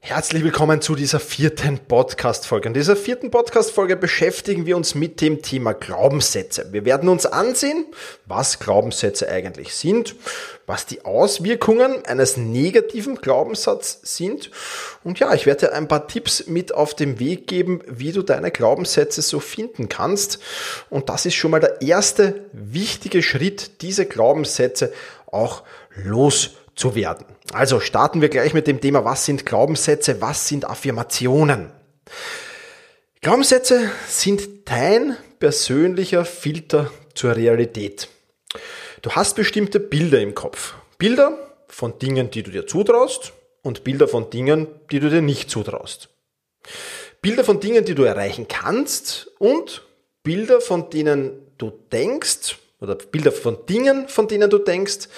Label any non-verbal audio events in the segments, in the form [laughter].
Herzlich willkommen zu dieser vierten Podcast-Folge. In dieser vierten Podcast-Folge beschäftigen wir uns mit dem Thema Glaubenssätze. Wir werden uns ansehen, was Glaubenssätze eigentlich sind, was die Auswirkungen eines negativen Glaubenssatzes sind. Und ja, ich werde dir ein paar Tipps mit auf den Weg geben, wie du deine Glaubenssätze so finden kannst. Und das ist schon mal der erste wichtige Schritt, diese Glaubenssätze auch los zu werden. Also starten wir gleich mit dem Thema, was sind Glaubenssätze, was sind Affirmationen. Glaubenssätze sind dein persönlicher Filter zur Realität. Du hast bestimmte Bilder im Kopf. Bilder von Dingen, die du dir zutraust und Bilder von Dingen, die du dir nicht zutraust. Bilder von Dingen, die du erreichen kannst und Bilder, von denen du denkst, oder Bilder von Dingen, von denen du denkst,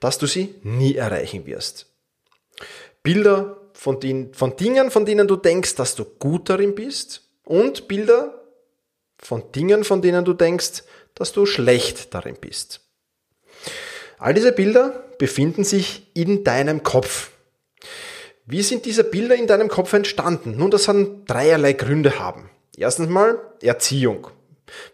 dass du sie nie erreichen wirst. Bilder von, den, von Dingen, von denen du denkst, dass du gut darin bist und Bilder von Dingen, von denen du denkst, dass du schlecht darin bist. All diese Bilder befinden sich in deinem Kopf. Wie sind diese Bilder in deinem Kopf entstanden? Nun, das kann dreierlei Gründe haben. Erstens mal Erziehung.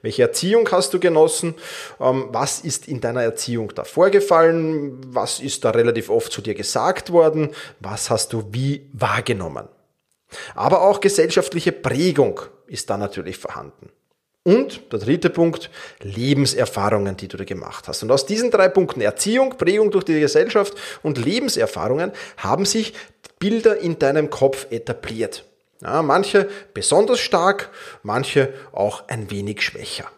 Welche Erziehung hast du genossen? Ähm, was ist in deiner Erziehung da vorgefallen? Was ist da relativ oft zu dir gesagt worden? Was hast du wie wahrgenommen? Aber auch gesellschaftliche Prägung ist da natürlich vorhanden. Und der dritte Punkt, Lebenserfahrungen, die du da gemacht hast. Und aus diesen drei Punkten, Erziehung, Prägung durch die Gesellschaft und Lebenserfahrungen, haben sich Bilder in deinem Kopf etabliert. Ja, manche besonders stark, manche auch ein wenig schwächer.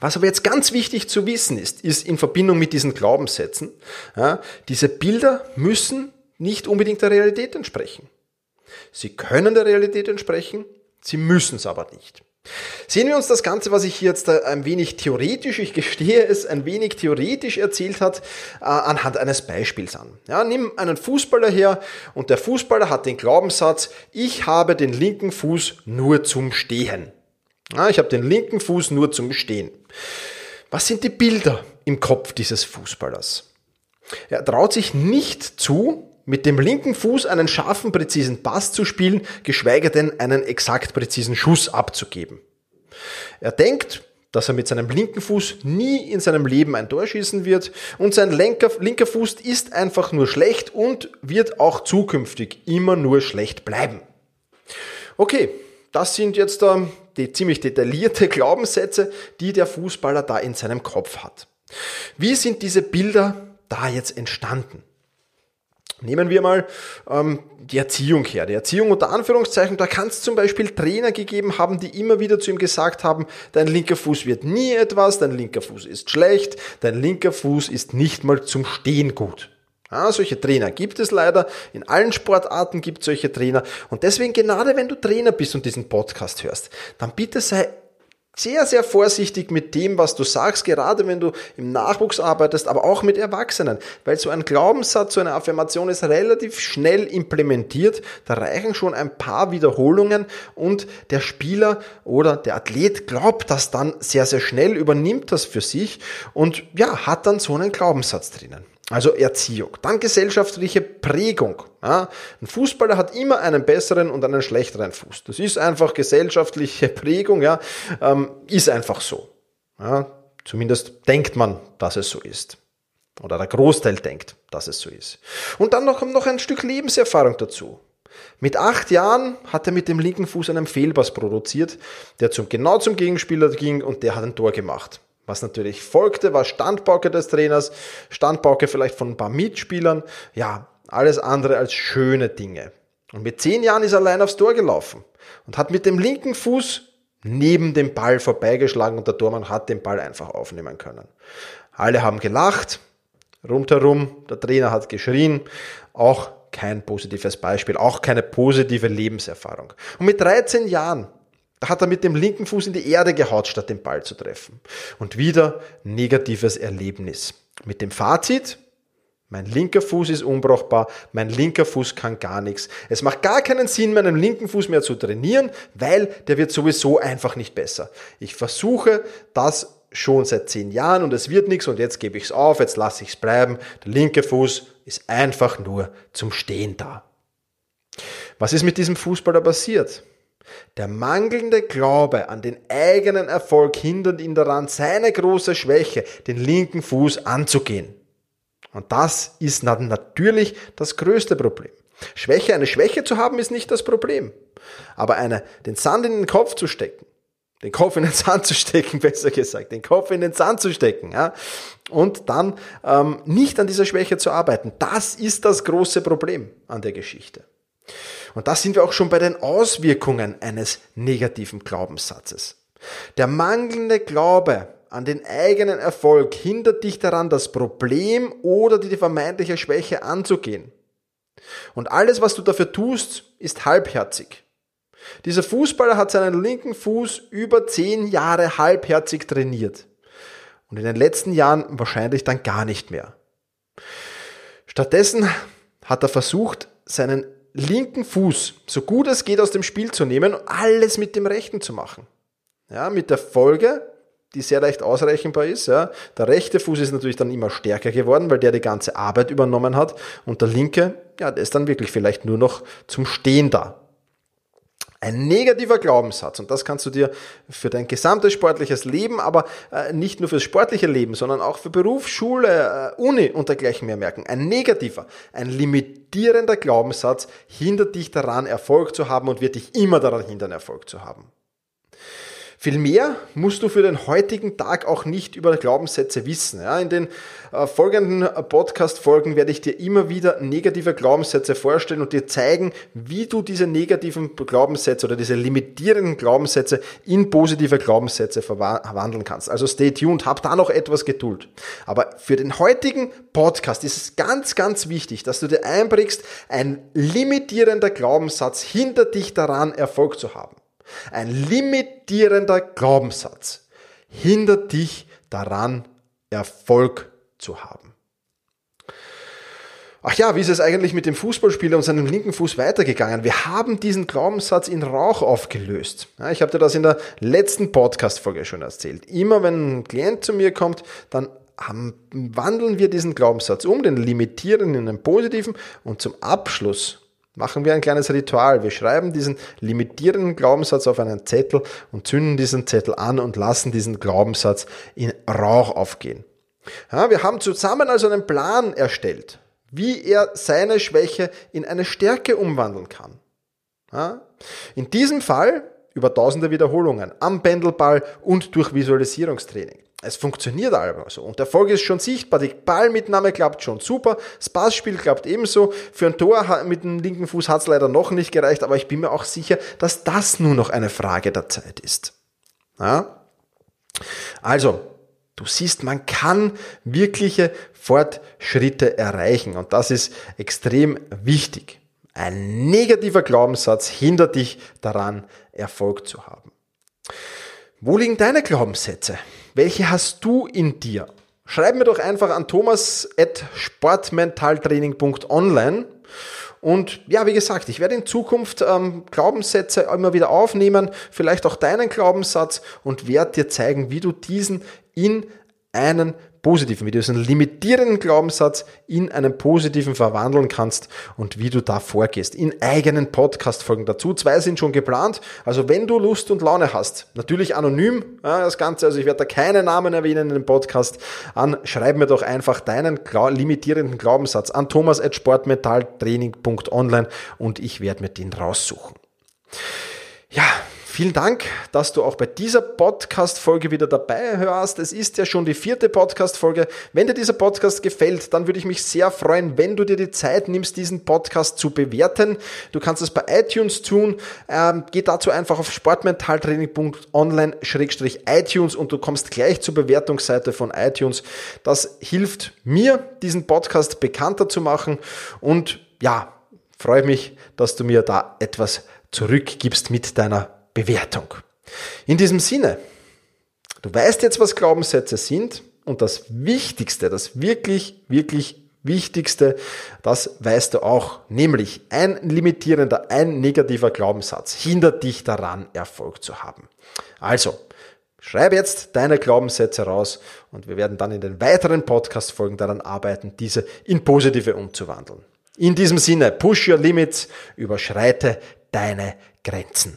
Was aber jetzt ganz wichtig zu wissen ist, ist in Verbindung mit diesen Glaubenssätzen, ja, diese Bilder müssen nicht unbedingt der Realität entsprechen. Sie können der Realität entsprechen, sie müssen es aber nicht. Sehen wir uns das Ganze, was ich hier jetzt ein wenig theoretisch, ich gestehe es, ein wenig theoretisch erzählt hat, äh, anhand eines Beispiels an. Ja, nimm einen Fußballer her und der Fußballer hat den Glaubenssatz, ich habe den linken Fuß nur zum Stehen. Ja, ich habe den linken Fuß nur zum Stehen. Was sind die Bilder im Kopf dieses Fußballers? Er traut sich nicht zu, mit dem linken Fuß einen scharfen, präzisen Pass zu spielen, geschweige denn einen exakt präzisen Schuss abzugeben. Er denkt, dass er mit seinem linken Fuß nie in seinem Leben ein Tor schießen wird und sein linker, linker Fuß ist einfach nur schlecht und wird auch zukünftig immer nur schlecht bleiben. Okay, das sind jetzt äh, die ziemlich detaillierte [laughs] Glaubenssätze, die der Fußballer da in seinem Kopf hat. Wie sind diese Bilder da jetzt entstanden? Nehmen wir mal ähm, die Erziehung her. Die Erziehung unter Anführungszeichen, da kann es zum Beispiel Trainer gegeben haben, die immer wieder zu ihm gesagt haben, dein linker Fuß wird nie etwas, dein linker Fuß ist schlecht, dein linker Fuß ist nicht mal zum Stehen gut. Ja, solche Trainer gibt es leider. In allen Sportarten gibt es solche Trainer. Und deswegen, gerade wenn du Trainer bist und diesen Podcast hörst, dann bitte sei sehr, sehr vorsichtig mit dem, was du sagst, gerade wenn du im Nachwuchs arbeitest, aber auch mit Erwachsenen. Weil so ein Glaubenssatz, so eine Affirmation ist relativ schnell implementiert. Da reichen schon ein paar Wiederholungen und der Spieler oder der Athlet glaubt das dann sehr, sehr schnell, übernimmt das für sich und ja, hat dann so einen Glaubenssatz drinnen. Also Erziehung. Dann gesellschaftliche Prägung. Ja, ein Fußballer hat immer einen besseren und einen schlechteren Fuß. Das ist einfach gesellschaftliche [laughs] Prägung, ja, ähm, ist einfach so. Ja, zumindest denkt man, dass es so ist. Oder der Großteil denkt, dass es so ist. Und dann noch, noch ein Stück Lebenserfahrung dazu. Mit acht Jahren hat er mit dem linken Fuß einen Fehlpass produziert, der zum, genau zum Gegenspieler ging und der hat ein Tor gemacht. Was natürlich folgte, war Standpauke des Trainers, Standpauke vielleicht von ein paar Mitspielern. Ja, alles andere als schöne Dinge. Und mit zehn Jahren ist er allein aufs Tor gelaufen und hat mit dem linken Fuß neben dem Ball vorbeigeschlagen und der Tormann hat den Ball einfach aufnehmen können. Alle haben gelacht, rundherum, der Trainer hat geschrien, auch kein positives Beispiel, auch keine positive Lebenserfahrung. Und mit 13 Jahren hat er mit dem linken Fuß in die Erde gehaut, statt den Ball zu treffen. Und wieder negatives Erlebnis. Mit dem Fazit, mein linker Fuß ist unbrauchbar, mein linker Fuß kann gar nichts. Es macht gar keinen Sinn, meinen linken Fuß mehr zu trainieren, weil der wird sowieso einfach nicht besser. Ich versuche das schon seit zehn Jahren und es wird nichts und jetzt gebe ich es auf, jetzt lasse ich es bleiben. Der linke Fuß ist einfach nur zum Stehen da. Was ist mit diesem Fußballer passiert? Der mangelnde Glaube an den eigenen Erfolg hindert ihn daran, seine große Schwäche, den linken Fuß anzugehen. Und das ist natürlich das größte Problem. Schwäche, eine Schwäche zu haben, ist nicht das Problem. Aber eine, den Sand in den Kopf zu stecken, den Kopf in den Sand zu stecken, [laughs] besser gesagt, den Kopf in den Sand zu stecken, ja, und dann ähm, nicht an dieser Schwäche zu arbeiten, das ist das große Problem an der Geschichte. Und da sind wir auch schon bei den Auswirkungen eines negativen Glaubenssatzes. Der mangelnde Glaube an den eigenen Erfolg hindert dich daran, das Problem oder die vermeintliche Schwäche anzugehen. Und alles, was du dafür tust, ist halbherzig. Dieser Fußballer hat seinen linken Fuß über zehn Jahre halbherzig trainiert. Und in den letzten Jahren wahrscheinlich dann gar nicht mehr. Stattdessen hat er versucht, seinen linken Fuß so gut es geht aus dem Spiel zu nehmen und alles mit dem rechten zu machen. Ja, mit der Folge, die sehr leicht ausrechenbar ist. Ja. Der rechte Fuß ist natürlich dann immer stärker geworden, weil der die ganze Arbeit übernommen hat. Und der linke, ja, der ist dann wirklich vielleicht nur noch zum Stehen da. Ein negativer Glaubenssatz, und das kannst du dir für dein gesamtes sportliches Leben, aber äh, nicht nur fürs sportliche Leben, sondern auch für Beruf, Schule, äh, Uni und dergleichen mehr merken. Ein negativer, ein limitierender Glaubenssatz hindert dich daran, Erfolg zu haben und wird dich immer daran hindern, Erfolg zu haben. Vielmehr musst du für den heutigen Tag auch nicht über Glaubenssätze wissen. Ja, in den äh, folgenden Podcast-Folgen werde ich dir immer wieder negative Glaubenssätze vorstellen und dir zeigen, wie du diese negativen Glaubenssätze oder diese limitierenden Glaubenssätze in positive Glaubenssätze verwandeln kannst. Also stay tuned, hab da noch etwas Geduld. Aber für den heutigen Podcast ist es ganz, ganz wichtig, dass du dir einprägst, ein limitierender Glaubenssatz hindert dich daran, Erfolg zu haben. Ein limitierender Glaubenssatz hindert dich daran, Erfolg zu haben. Ach ja, wie ist es eigentlich mit dem Fußballspieler und seinem linken Fuß weitergegangen? Wir haben diesen Glaubenssatz in Rauch aufgelöst. Ich habe dir das in der letzten Podcast-Folge schon erzählt. Immer wenn ein Klient zu mir kommt, dann wandeln wir diesen Glaubenssatz um, den limitieren in einen positiven und zum Abschluss machen wir ein kleines Ritual. Wir schreiben diesen limitierenden Glaubenssatz auf einen Zettel und zünden diesen Zettel an und lassen diesen Glaubenssatz in Rauch aufgehen. Ja, wir haben zusammen also einen Plan erstellt, wie er seine Schwäche in eine Stärke umwandeln kann. Ja, in diesem Fall über tausende Wiederholungen am Pendelball und durch Visualisierungstraining. Es funktioniert also und der Erfolg ist schon sichtbar. Die Ballmitnahme klappt schon super, das Passspiel klappt ebenso. Für ein Tor mit dem linken Fuß hat es leider noch nicht gereicht, aber ich bin mir auch sicher, dass das nur noch eine Frage der Zeit ist. Ja? Also, du siehst, man kann wirkliche Fortschritte erreichen und das ist extrem wichtig. Ein negativer Glaubenssatz hindert dich daran, Erfolg zu haben. Wo liegen deine Glaubenssätze? Welche hast du in dir? Schreib mir doch einfach an thomas.sportmentaltraining.online. Und ja, wie gesagt, ich werde in Zukunft ähm, Glaubenssätze immer wieder aufnehmen, vielleicht auch deinen Glaubenssatz und werde dir zeigen, wie du diesen in einen positiven, wie du diesen limitierenden Glaubenssatz in einen positiven verwandeln kannst und wie du da vorgehst. In eigenen Podcast-Folgen dazu. Zwei sind schon geplant. Also wenn du Lust und Laune hast, natürlich anonym ja, das Ganze, also ich werde da keine Namen erwähnen in dem Podcast, an, schreib mir doch einfach deinen limitierenden Glaubenssatz an thomas.sportmetalltraining.online und ich werde mir den raussuchen. Ja, Vielen Dank, dass du auch bei dieser Podcast-Folge wieder dabei hörst. Es ist ja schon die vierte Podcast-Folge. Wenn dir dieser Podcast gefällt, dann würde ich mich sehr freuen, wenn du dir die Zeit nimmst, diesen Podcast zu bewerten. Du kannst es bei iTunes tun. Ähm, geh dazu einfach auf sportmentaltraining.online-iTunes und du kommst gleich zur Bewertungsseite von iTunes. Das hilft mir, diesen Podcast bekannter zu machen und ja, freue mich, dass du mir da etwas zurückgibst mit deiner Bewertung. In diesem Sinne, du weißt jetzt, was Glaubenssätze sind Und das Wichtigste, das wirklich, wirklich Wichtigste, das weißt du auch, nämlich ein limitierender, ein negativer Glaubenssatz hindert dich daran, Erfolg zu haben. Also, schreib jetzt deine Glaubenssätze raus und wir werden dann in den weiteren Podcast-Folgen daran arbeiten, diese in positive umzuwandeln. In diesem Sinne, push your limits, überschreite deine Grenzen.